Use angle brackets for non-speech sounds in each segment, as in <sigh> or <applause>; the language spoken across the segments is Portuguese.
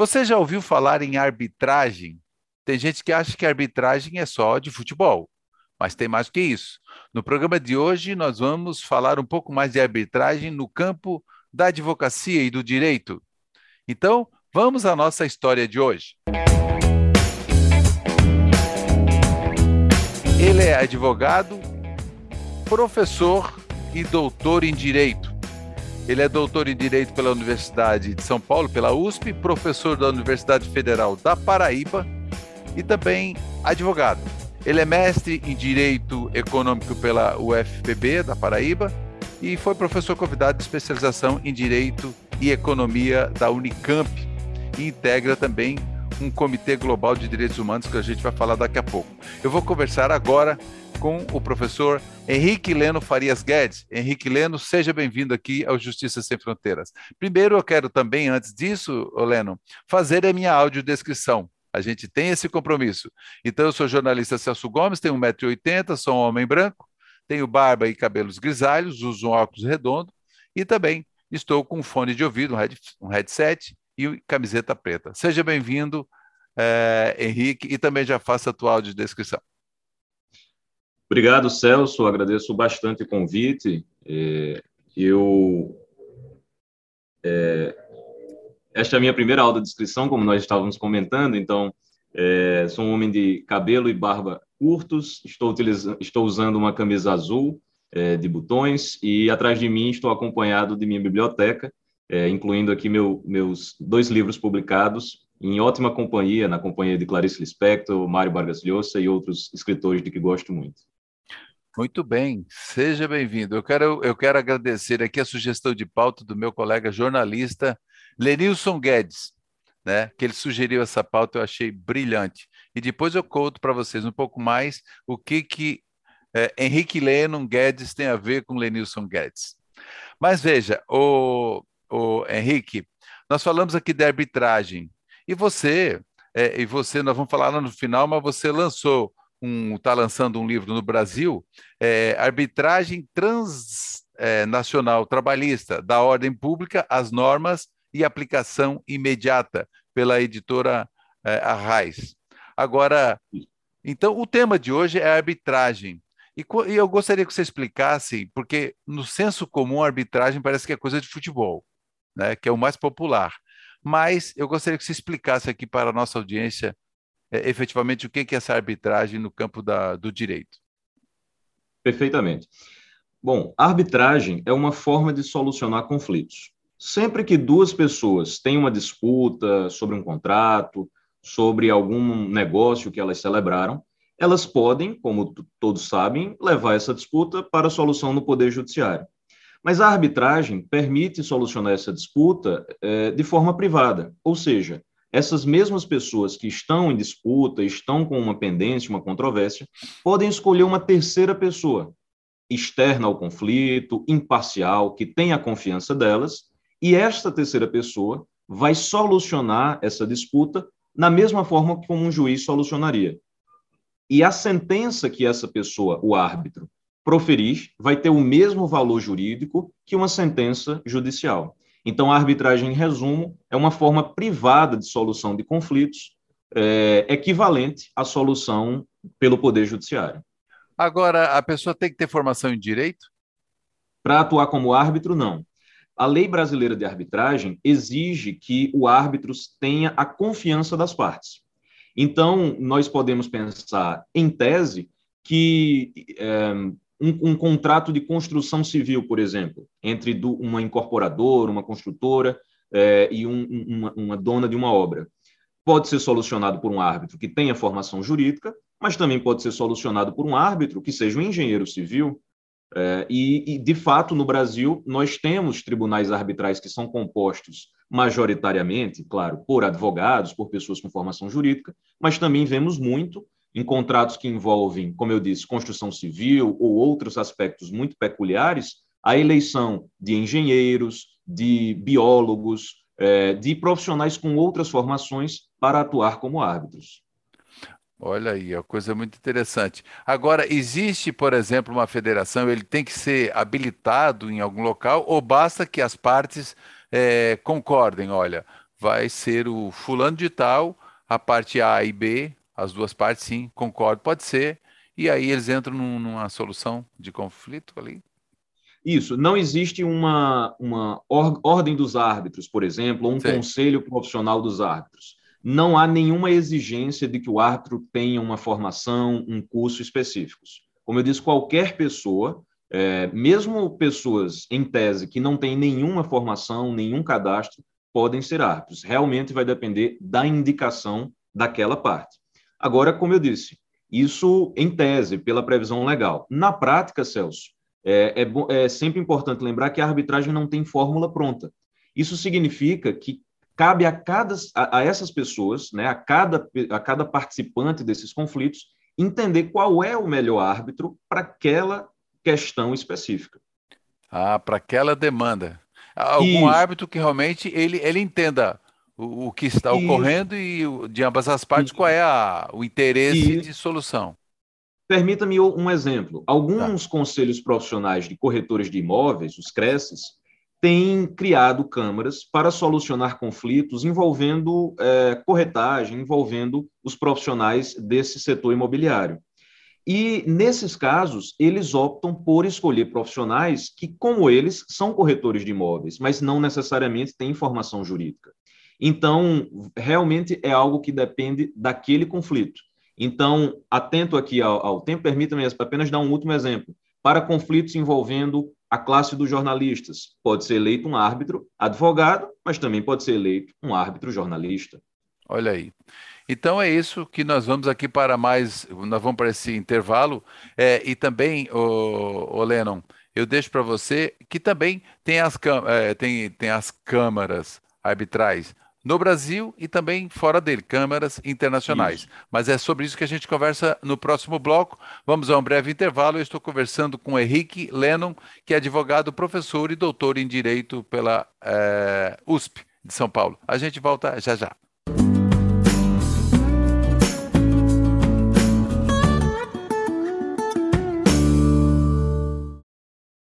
Você já ouviu falar em arbitragem? Tem gente que acha que arbitragem é só de futebol, mas tem mais que isso. No programa de hoje, nós vamos falar um pouco mais de arbitragem no campo da advocacia e do direito. Então, vamos à nossa história de hoje. Ele é advogado, professor e doutor em direito. Ele é doutor em Direito pela Universidade de São Paulo, pela USP, professor da Universidade Federal da Paraíba e também advogado. Ele é mestre em Direito Econômico pela UFPB da Paraíba e foi professor convidado de especialização em Direito e Economia da Unicamp e integra também um Comitê Global de Direitos Humanos que a gente vai falar daqui a pouco. Eu vou conversar agora com o professor Henrique Leno Farias Guedes. Henrique Leno, seja bem-vindo aqui ao Justiça Sem Fronteiras. Primeiro, eu quero também, antes disso, Leno, fazer a minha audiodescrição. A gente tem esse compromisso. Então, eu sou jornalista Celso Gomes, tenho 1,80m, sou um homem branco, tenho barba e cabelos grisalhos, uso um óculos redondo e também estou com um fone de ouvido, um headset e camiseta preta. Seja bem-vindo, eh, Henrique, e também já faça a tua audiodescrição. Obrigado, Celso. Agradeço bastante o convite. É, eu é, esta é a minha primeira aula de descrição, como nós estávamos comentando. Então, é, sou um homem de cabelo e barba curtos. Estou estou usando uma camisa azul é, de botões e atrás de mim estou acompanhado de minha biblioteca, é, incluindo aqui meu, meus dois livros publicados em ótima companhia, na companhia de Clarice Lispector, Mário Vargas Llosa e outros escritores de que gosto muito. Muito bem, seja bem-vindo. Eu quero, eu quero agradecer aqui a sugestão de pauta do meu colega jornalista Lenilson Guedes, né, que ele sugeriu essa pauta, eu achei brilhante. E depois eu conto para vocês um pouco mais o que, que é, Henrique Lennon Guedes tem a ver com Lenilson Guedes. Mas veja, o, o Henrique, nós falamos aqui de arbitragem, e você, é, e você, nós vamos falar lá no final, mas você lançou está lançando um livro no Brasil, é, Arbitragem Transnacional é, Trabalhista da Ordem Pública, as Normas e Aplicação Imediata, pela editora é, Arraiz. Agora, então, o tema de hoje é arbitragem. E, e eu gostaria que você explicasse, porque no senso comum, arbitragem parece que é coisa de futebol, né, que é o mais popular. Mas eu gostaria que você explicasse aqui para a nossa audiência é, efetivamente o que é essa arbitragem no campo da, do direito. Perfeitamente. Bom, a arbitragem é uma forma de solucionar conflitos. Sempre que duas pessoas têm uma disputa sobre um contrato, sobre algum negócio que elas celebraram, elas podem, como todos sabem, levar essa disputa para a solução no Poder Judiciário. Mas a arbitragem permite solucionar essa disputa é, de forma privada, ou seja, essas mesmas pessoas que estão em disputa, estão com uma pendência, uma controvérsia, podem escolher uma terceira pessoa, externa ao conflito, imparcial, que tenha a confiança delas, e esta terceira pessoa vai solucionar essa disputa na mesma forma como um juiz solucionaria. E a sentença que essa pessoa, o árbitro, proferir, vai ter o mesmo valor jurídico que uma sentença judicial. Então, a arbitragem, em resumo, é uma forma privada de solução de conflitos, é, equivalente à solução pelo Poder Judiciário. Agora, a pessoa tem que ter formação em direito? Para atuar como árbitro, não. A lei brasileira de arbitragem exige que o árbitro tenha a confiança das partes. Então, nós podemos pensar, em tese, que é, um, um, contrato de construção civil, por exemplo, entre do, uma incorporadora, uma construtora é, e um, uma, uma dona de uma obra. Pode ser solucionado por um árbitro que tenha formação jurídica, mas também pode ser solucionado por um árbitro que seja um engenheiro civil. É, e, e, de fato, no Brasil, nós temos tribunais arbitrais que são compostos majoritariamente, claro, por advogados, por pessoas com formação jurídica, mas também vemos muito em contratos que envolvem, como eu disse, construção civil ou outros aspectos muito peculiares, a eleição de engenheiros, de biólogos, é, de profissionais com outras formações para atuar como árbitros. Olha aí, é uma coisa muito interessante. Agora, existe, por exemplo, uma federação, ele tem que ser habilitado em algum local ou basta que as partes é, concordem? Olha, vai ser o fulano de tal, a parte A e B, as duas partes, sim, concordo, pode ser. E aí eles entram num, numa solução de conflito ali. Isso, não existe uma, uma or, ordem dos árbitros, por exemplo, ou um Sim. conselho profissional dos árbitros. Não há nenhuma exigência de que o árbitro tenha uma formação, um curso específicos. Como eu disse, qualquer pessoa, é, mesmo pessoas em tese que não têm nenhuma formação, nenhum cadastro, podem ser árbitros. Realmente vai depender da indicação daquela parte. Agora, como eu disse, isso em tese, pela previsão legal. Na prática, Celso, é, é, é sempre importante lembrar que a arbitragem não tem fórmula pronta. Isso significa que cabe a, cada, a, a, essas pessoas, né, a, cada, a cada participante desses conflitos, entender qual é o melhor árbitro para aquela questão específica. Ah, para aquela demanda. Algum Isso. árbitro que realmente ele, ele entenda o, o que está ocorrendo e de ambas as partes qual é a, o interesse de solução. Permita-me um exemplo. Alguns tá. conselhos profissionais de corretores de imóveis, os CRECES, têm criado câmaras para solucionar conflitos envolvendo é, corretagem, envolvendo os profissionais desse setor imobiliário. E, nesses casos, eles optam por escolher profissionais que, como eles, são corretores de imóveis, mas não necessariamente têm formação jurídica. Então, realmente é algo que depende daquele conflito. Então, atento aqui ao, ao tempo, permita-me apenas dar um último exemplo. Para conflitos envolvendo a classe dos jornalistas, pode ser eleito um árbitro advogado, mas também pode ser eleito um árbitro jornalista. Olha aí. Então é isso que nós vamos aqui para mais, nós vamos para esse intervalo. É, e também, o, o Lennon, eu deixo para você que também tem as, é, tem, tem as câmaras arbitrais no Brasil e também fora dele, câmaras internacionais. Isso. Mas é sobre isso que a gente conversa no próximo bloco. Vamos a um breve intervalo. Eu estou conversando com Henrique Lennon, que é advogado, professor e doutor em Direito pela é, USP de São Paulo. A gente volta já já.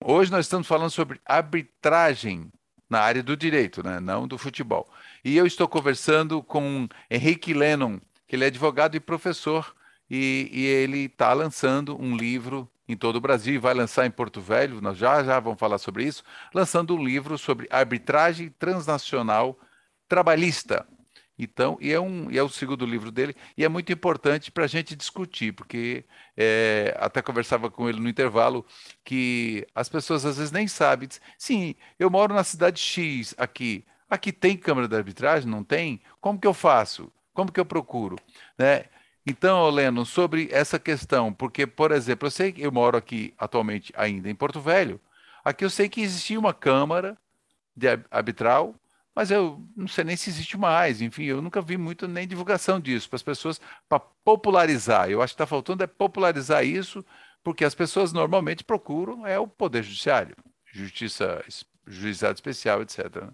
Hoje nós estamos falando sobre arbitragem na área do direito, né? não do futebol. E eu estou conversando com Henrique Lennon, que ele é advogado e professor, e, e ele está lançando um livro em todo o Brasil e vai lançar em Porto Velho, nós já já vamos falar sobre isso, lançando um livro sobre arbitragem transnacional trabalhista. Então, e é, um, e é o segundo livro dele, e é muito importante para a gente discutir, porque é, até conversava com ele no intervalo que as pessoas às vezes nem sabem. Sim, eu moro na cidade X aqui. Aqui tem câmara de arbitragem? Não tem? Como que eu faço? Como que eu procuro? Né? Então, Leno, sobre essa questão, porque, por exemplo, eu sei que eu moro aqui atualmente ainda em Porto Velho, aqui eu sei que existia uma câmara de arbitral mas eu não sei nem se existe mais. Enfim, eu nunca vi muito nem divulgação disso para as pessoas, para popularizar. Eu acho que está faltando é popularizar isso, porque as pessoas normalmente procuram é o Poder Judiciário, Justiça, Juizado Especial, etc. Né?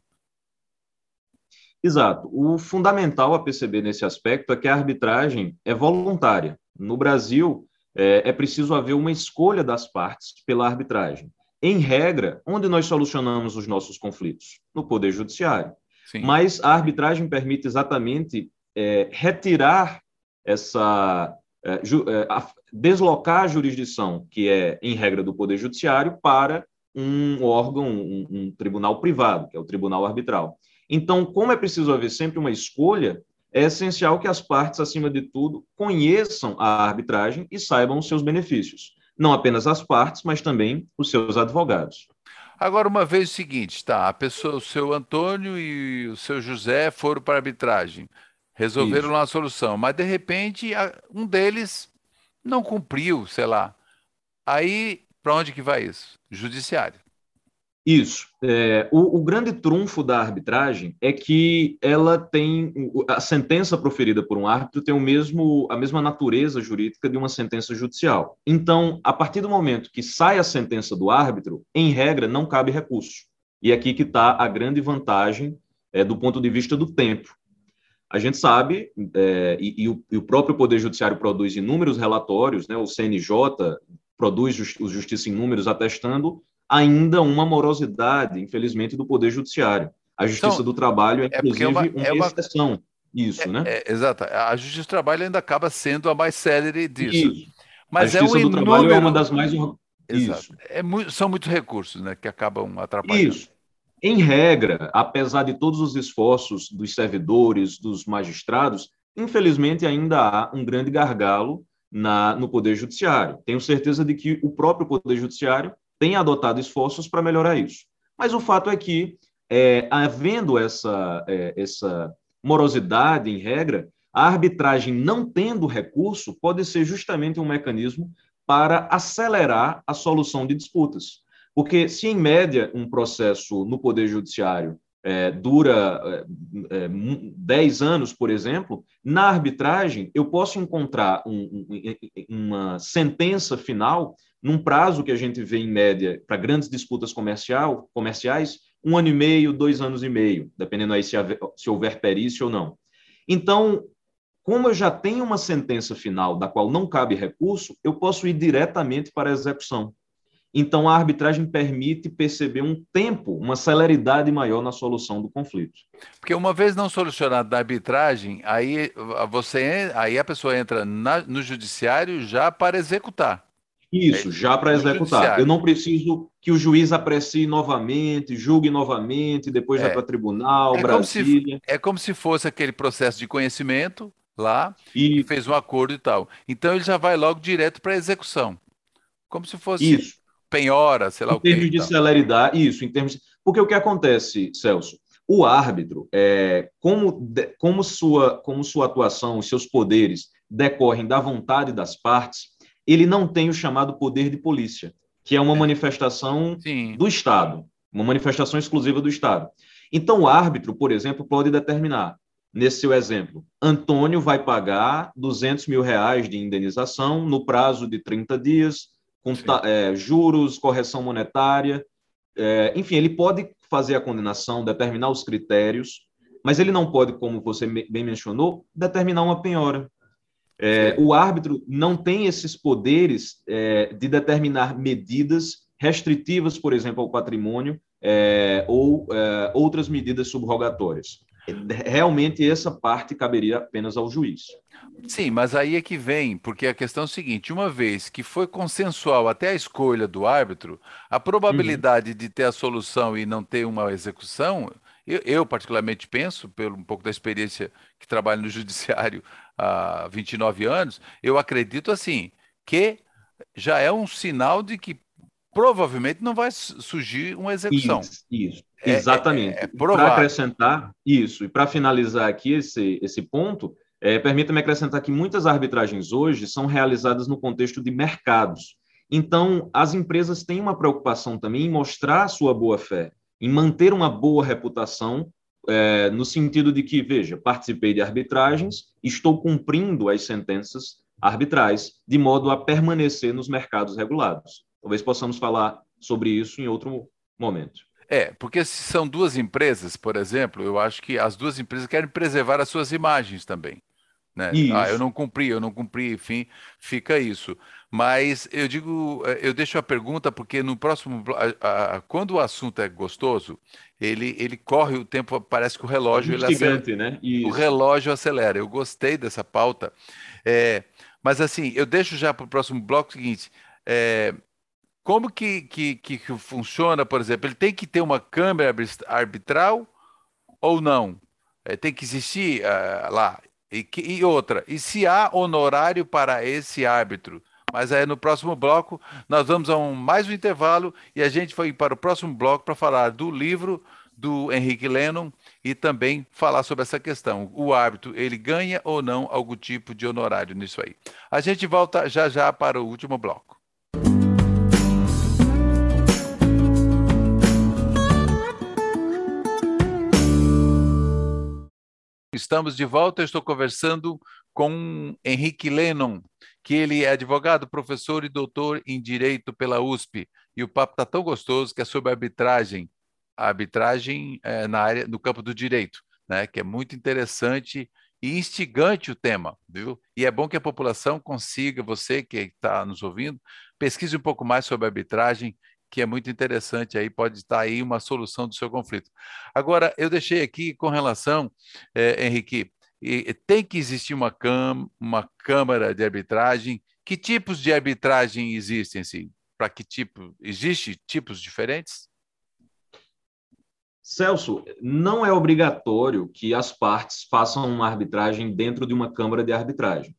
Exato. O fundamental a perceber nesse aspecto é que a arbitragem é voluntária. No Brasil, é, é preciso haver uma escolha das partes pela arbitragem em regra, onde nós solucionamos os nossos conflitos? No Poder Judiciário. Sim. Mas a arbitragem permite exatamente é, retirar essa. É, ju, é, a, deslocar a jurisdição, que é, em regra, do Poder Judiciário, para um órgão, um, um tribunal privado, que é o Tribunal Arbitral. Então, como é preciso haver sempre uma escolha, é essencial que as partes, acima de tudo, conheçam a arbitragem e saibam os seus benefícios não apenas as partes, mas também os seus advogados. Agora, uma vez o seguinte, tá, a pessoa, o seu Antônio e o seu José foram para a arbitragem, resolveram Isso. uma solução, mas de repente um deles não cumpriu, sei lá. Aí, para onde que vai isso? Judiciário. Isso. É, o, o, grande trunfo da arbitragem é que ela tem a sentença proferida por um árbitro tem o mesmo a mesma natureza jurídica de uma sentença judicial. Então, a partir do momento que sai a sentença do árbitro, em regra não cabe recurso. E é aqui que está a grande vantagem é, do ponto de vista do tempo. A gente sabe, é, e, e, o, e, o, próprio Poder Judiciário produz inúmeros relatórios, né, o CNJ produz o Justiça em Números atestando ainda uma morosidade, infelizmente, do Poder Judiciário. A Justiça então, do Trabalho é, é inclusive, é uma, uma, é uma exceção. Isso, né? É, exato. A Justiça do Trabalho ainda acaba sendo a mais célere disso. Isso. Mas a Justiça é um do inúmero... Trabalho é uma das mais... Exato. É muito, são muitos recursos né, que acabam atrapalhando. Isso. Em regra, apesar de todos os esforços dos servidores, dos magistrados, infelizmente ainda há um grande gargalo na, no Poder Judiciário. Tenho certeza de que o próprio Poder Judiciário tem adotado esforços para melhorar isso. Mas o fato é que, é, havendo essa, é, essa morosidade em regra, a arbitragem não tendo recurso pode ser justamente um mecanismo para acelerar a solução de disputas. Porque se, em média, um processo no Poder Judiciário é, dura é, 10 é, anos, por exemplo, na arbitragem eu posso encontrar um, um, uma sentença final num prazo que a gente vê, em média, para grandes disputas comercial, comerciais, um ano e meio, dois anos e meio, dependendo aí se, haver, se houver perícia ou não. Então, como eu já tenho uma sentença final da qual não cabe recurso, eu posso ir diretamente para a execução. Então, a arbitragem permite perceber um tempo, uma celeridade maior na solução do conflito. Porque uma vez não solucionado na arbitragem, aí, você, aí a pessoa entra na, no judiciário já para executar. Isso, é, já para executar. Eu não preciso que o juiz aprecie novamente, julgue novamente, depois é. vai para tribunal, é Brasília. Como se, é como se fosse aquele processo de conhecimento lá e, e fez um acordo e tal. Então ele já vai logo direto para a execução. Como se fosse isso. penhora, sei lá em o quê. Em termos de celeridade, isso, em termos. Porque o que acontece, Celso? O árbitro, é, como, como, sua, como sua atuação, os seus poderes decorrem da vontade das partes, ele não tem o chamado poder de polícia, que é uma manifestação Sim. do Estado, uma manifestação exclusiva do Estado. Então, o árbitro, por exemplo, pode determinar nesse seu exemplo, Antônio vai pagar 200 mil reais de indenização no prazo de 30 dias, com é, juros, correção monetária, é, enfim, ele pode fazer a condenação, determinar os critérios, mas ele não pode, como você bem mencionou, determinar uma penhora. É, o árbitro não tem esses poderes é, de determinar medidas restritivas, por exemplo, ao patrimônio é, ou é, outras medidas subrogatórias realmente essa parte caberia apenas ao juiz. Sim, mas aí é que vem, porque a questão é a seguinte: uma vez que foi consensual até a escolha do árbitro, a probabilidade uhum. de ter a solução e não ter uma execução, eu, eu, particularmente penso, pelo um pouco da experiência que trabalho no <laughs> judiciário há 29 anos, eu acredito assim, que já é um sinal de que provavelmente não vai surgir uma execução. Isso, isso. É, exatamente. É, é para acrescentar isso, e para finalizar aqui esse, esse ponto, é, permita-me acrescentar que muitas arbitragens hoje são realizadas no contexto de mercados. Então, as empresas têm uma preocupação também em mostrar a sua boa-fé, em manter uma boa reputação, é, no sentido de que, veja, participei de arbitragens, estou cumprindo as sentenças arbitrais, de modo a permanecer nos mercados regulados. Talvez possamos falar sobre isso em outro momento. É, porque se são duas empresas, por exemplo, eu acho que as duas empresas querem preservar as suas imagens também. Né? Ah, eu não cumpri, eu não cumpri, enfim, fica isso. Mas eu digo, eh, eu deixo a pergunta porque no próximo, a, a, quando o assunto é gostoso, ele, ele corre o tempo, parece que o relógio ele acelera, né? Isso. O relógio acelera. Eu gostei dessa pauta, é, mas assim, eu deixo já para o próximo bloco o seguinte: é, como que, que, que, funciona, por exemplo? Ele tem que ter uma câmera arbitral ou não? É, tem que existir uh, lá. E, que, e, outra, e se há honorário para esse árbitro? Mas aí no próximo bloco nós vamos a um, mais um intervalo e a gente vai para o próximo bloco para falar do livro do Henrique Lennon e também falar sobre essa questão. O árbitro, ele ganha ou não algum tipo de honorário nisso aí? A gente volta já já para o último bloco. Estamos de volta. Estou conversando com Henrique Lennon, que ele é advogado, professor e doutor em Direito pela USP. E o papo está tão gostoso que é sobre arbitragem, a arbitragem é, na área, no campo do direito, né? que é muito interessante e instigante o tema, viu? E é bom que a população consiga, você que está nos ouvindo, pesquise um pouco mais sobre arbitragem, que é muito interessante aí, pode estar aí uma solução do seu conflito. Agora, eu deixei aqui com relação, é, Henrique, e tem que existir uma, cam uma câmara de arbitragem. Que tipos de arbitragem existem? Assim? Para que tipo? Existem tipos diferentes? Celso, não é obrigatório que as partes façam uma arbitragem dentro de uma câmara de arbitragem.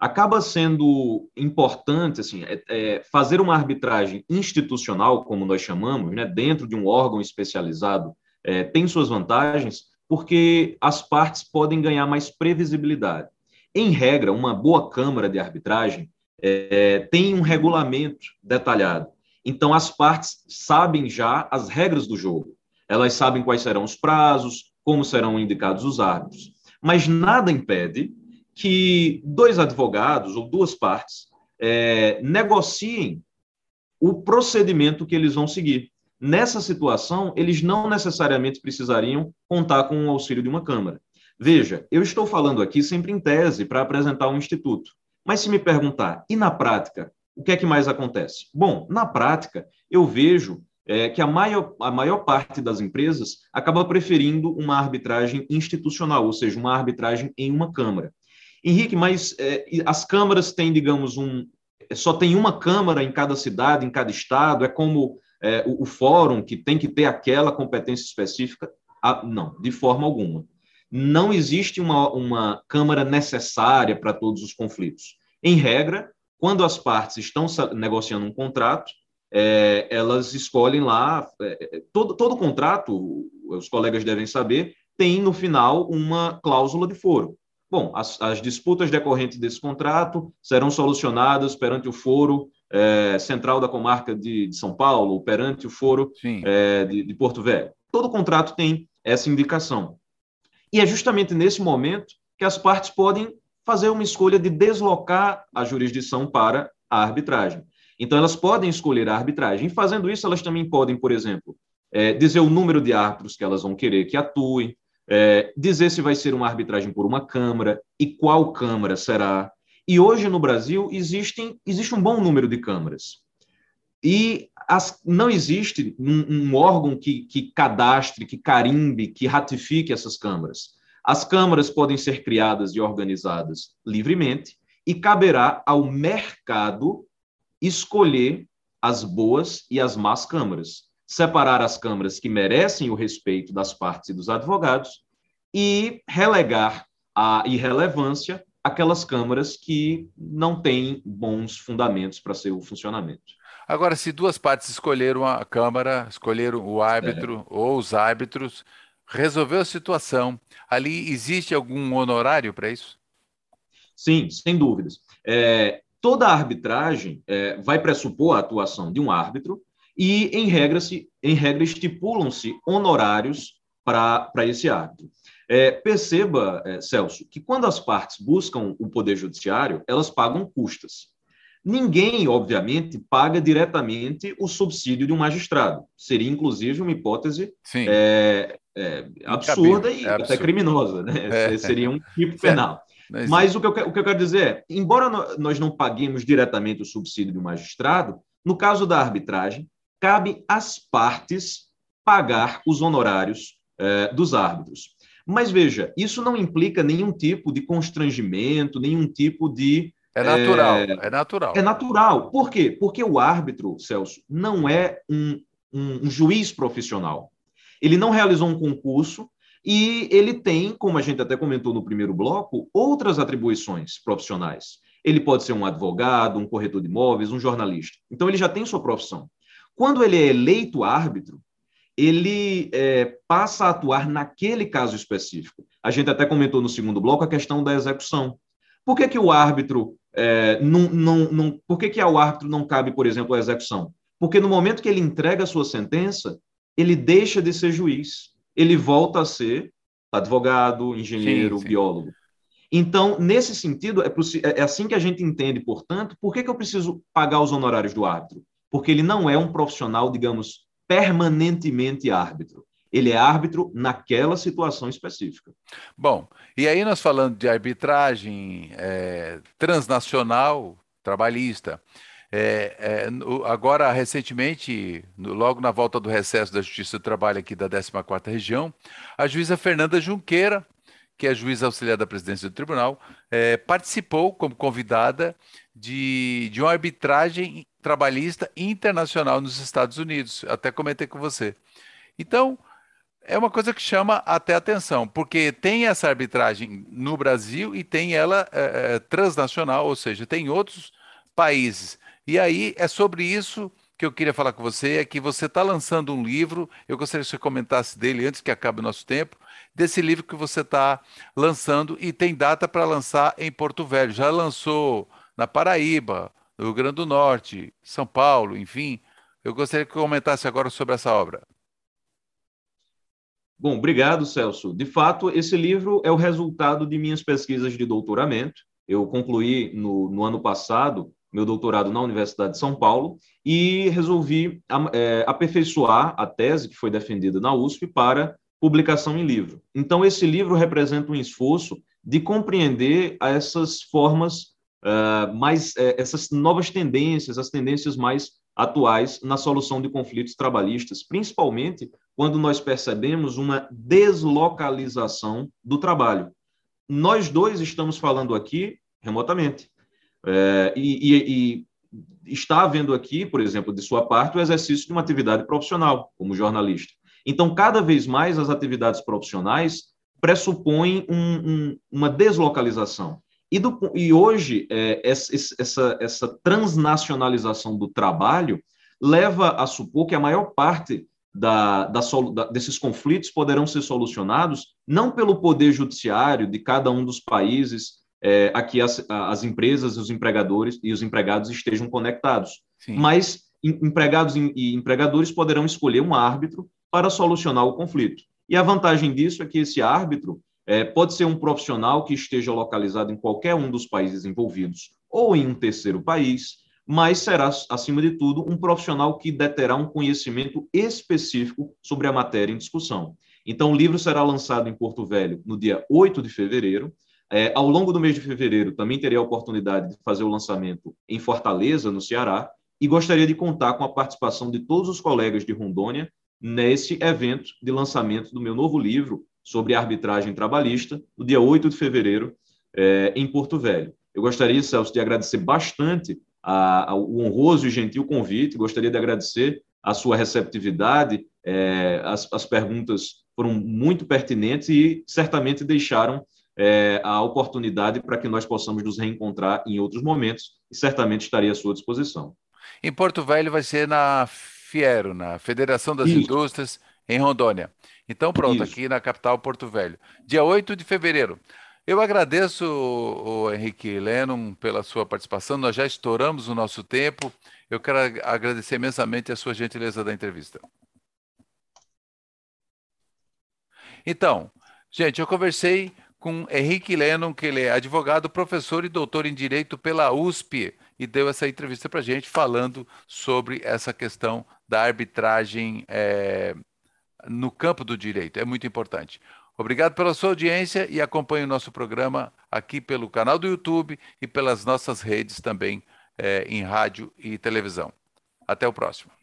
Acaba sendo importante assim, é, é, fazer uma arbitragem institucional, como nós chamamos, né, dentro de um órgão especializado, é, tem suas vantagens, porque as partes podem ganhar mais previsibilidade. Em regra, uma boa câmara de arbitragem é, tem um regulamento detalhado. Então, as partes sabem já as regras do jogo. Elas sabem quais serão os prazos, como serão indicados os árbitros. Mas nada impede que dois advogados ou duas partes é, negociem o procedimento que eles vão seguir. Nessa situação, eles não necessariamente precisariam contar com o auxílio de uma Câmara. Veja, eu estou falando aqui sempre em tese para apresentar um instituto. Mas se me perguntar, e na prática, o que é que mais acontece? Bom, na prática, eu vejo é, que a maior, a maior parte das empresas acaba preferindo uma arbitragem institucional, ou seja, uma arbitragem em uma Câmara. Henrique, mas é, as câmaras têm, digamos, um. Só tem uma Câmara em cada cidade, em cada estado, é como é, o, o, fórum que tem que ter aquela competência específica? Ah, não, de forma alguma. Não existe uma, uma Câmara necessária para todos os conflitos. Em regra, quando as partes estão negociando um contrato, é, elas escolhem lá, é, é, todo, todo contrato, os colegas devem saber, tem no final uma cláusula de foro. Bom, as, as disputas decorrentes desse contrato serão solucionadas perante o foro é, central da comarca de, de, São Paulo, perante o foro é, de, de Porto Velho. Todo contrato tem essa indicação. E é justamente nesse momento que as partes podem fazer uma escolha de deslocar a jurisdição para a arbitragem. Então, elas podem escolher a arbitragem. E fazendo isso, elas também podem, por exemplo, é, dizer o número de árbitros que elas vão querer que atuem, é, dizer se vai ser uma arbitragem por uma Câmara e qual Câmara será. E hoje no Brasil existem, existe um bom número de câmaras. E as, não existe um, um órgão que, que cadastre, que carimbe, que ratifique essas câmaras. As câmaras podem ser criadas e organizadas livremente e caberá ao mercado escolher as boas e as más câmaras, separar as câmaras que merecem o respeito das partes e dos advogados e relegar a irrelevância aquelas câmaras que não têm bons fundamentos para seu funcionamento. Agora, se duas partes escolheram a Câmara, escolheram o árbitro é. ou os árbitros, resolveu a situação, ali existe algum honorário para isso? Sim, sem dúvidas. É, toda a arbitragem é, vai pressupor a atuação de um árbitro e, em regra, se, em regra estipulam-se honorários para esse árbitro. É, perceba, é, Celso, que quando as partes buscam o Poder Judiciário, elas pagam custas. Ninguém, obviamente, paga diretamente o subsídio de um magistrado. Seria, inclusive, uma hipótese é, é, absurda e é até criminosa. Né? É. Seria um tipo penal. Mas, o, que eu, o que eu quero dizer é, embora nós não paguemos diretamente o subsídio do magistrado, no caso da arbitragem, cabe às partes pagar os honorários eh, dos árbitros. Mas veja, isso não implica nenhum tipo de constrangimento, nenhum tipo de. É natural, é, é natural. É natural. Por quê? Porque o árbitro, Celso, não é um, um, um juiz profissional. Ele não realizou um concurso, e ele tem, como a gente até comentou no primeiro bloco, outras atribuições profissionais. Ele pode ser um advogado, um corretor de imóveis, um jornalista. Então, ele já tem sua profissão. Quando ele é eleito árbitro, ele é, passa a atuar naquele caso específico. A gente até comentou no segundo bloco a questão da execução. Por que, que o árbitro é, não, não, não, por que, que ao árbitro não cabe, por exemplo, a execução? Porque no momento que ele entrega a sua sentença, ele deixa de ser juiz ele volta a ser advogado, engenheiro, sim, sim. biólogo. Então, nesse sentido, é, é, é, assim que a gente entende, portanto, por que, que eu preciso pagar os honorários do árbitro? Porque ele não é um profissional, digamos, permanentemente árbitro. Ele é árbitro naquela situação específica. Bom, e aí nós falando de arbitragem é, transnacional, trabalhista, É, é, agora, recentemente, logo na volta do recesso da Justiça do Trabalho aqui da 14ª Região, a juíza Fernanda Junqueira, que é juíza auxiliar da presidência do tribunal, é, participou como convidada de, de uma arbitragem trabalhista internacional nos Estados Unidos. Até comentei com você. Então, é uma coisa que chama até atenção, porque tem essa arbitragem no Brasil e tem ela é, é, transnacional, ou seja, tem outros países. E aí é sobre isso que eu queria falar com você, é que você está lançando um livro, eu gostaria que você comentasse dele antes que acabe o nosso tempo, desse livro que você está lançando e tem data para lançar em Porto Velho. Já lançou na Paraíba, no Rio Grande do Norte, São Paulo, enfim. Eu gostaria que comentasse agora sobre essa obra. Bom, obrigado, Celso. De fato, esse livro é o resultado de minhas pesquisas de doutoramento. Eu concluí no, no ano passado meu doutorado na Universidade de São Paulo e resolvi é, aperfeiçoar a tese que foi defendida na USP para publicação em livro. Então, esse livro representa um esforço de compreender essas formas uh, mais, uh, essas novas tendências, as tendências mais atuais na solução de conflitos trabalhistas, principalmente quando nós percebemos uma deslocalização do trabalho. Nós dois estamos falando aqui remotamente. É, e, e, e, está havendo aqui, por exemplo, de sua parte, o exercício de uma atividade profissional, como jornalista. Então, cada vez mais as atividades profissionais pressupõem um, um, uma deslocalização. E, do, e hoje, é, essa, essa transnacionalização do trabalho leva a supor que a maior parte da, da, da, desses conflitos poderão ser solucionados não pelo poder judiciário de cada um dos países é, a que as, as empresas, os empregadores e os empregados estejam conectados, Sim. mas empregados e empregadores poderão escolher um árbitro para solucionar o conflito. E a vantagem disso é que esse árbitro é, pode ser um profissional que esteja localizado em qualquer um dos países envolvidos ou em um terceiro país, mas será, acima de tudo, um profissional que deterá um conhecimento específico sobre a matéria em discussão. Então, o livro será lançado em Porto Velho no dia 8 de fevereiro. É, ao longo do mês de fevereiro, também terei a oportunidade de fazer o lançamento em Fortaleza, no Ceará, e gostaria de contar com a participação de todos os colegas de Rondônia nesse evento de lançamento do meu novo livro sobre arbitragem trabalhista, no dia 8 de fevereiro, é, em Porto Velho. Eu gostaria, Celso, de agradecer bastante a, a, o honroso e gentil convite. Gostaria de agradecer a sua receptividade. É, as, as, perguntas foram muito pertinentes e certamente deixaram é, a oportunidade para que nós possamos nos reencontrar em outros momentos e certamente estarei à sua disposição. Em Porto Velho vai ser na Fiero, na Federação das Isso. Indústrias, em Rondônia. Então, pronto, Isso. aqui na capital Porto Velho. Dia 8 de fevereiro. Eu agradeço o Henrique Lennon pela sua participação. Nós já estouramos o nosso tempo. Eu quero agradecer imensamente a sua gentileza da entrevista. Então, gente, eu conversei com Henrique Lennon, que ele é advogado, professor e doutor em Direito pela USP, e deu essa entrevista para a gente falando sobre essa questão da arbitragem é, no campo do direito. É muito importante. Obrigado pela sua audiência e acompanhe o nosso programa aqui pelo canal do YouTube e pelas nossas redes também é, em rádio e televisão. Até o próximo.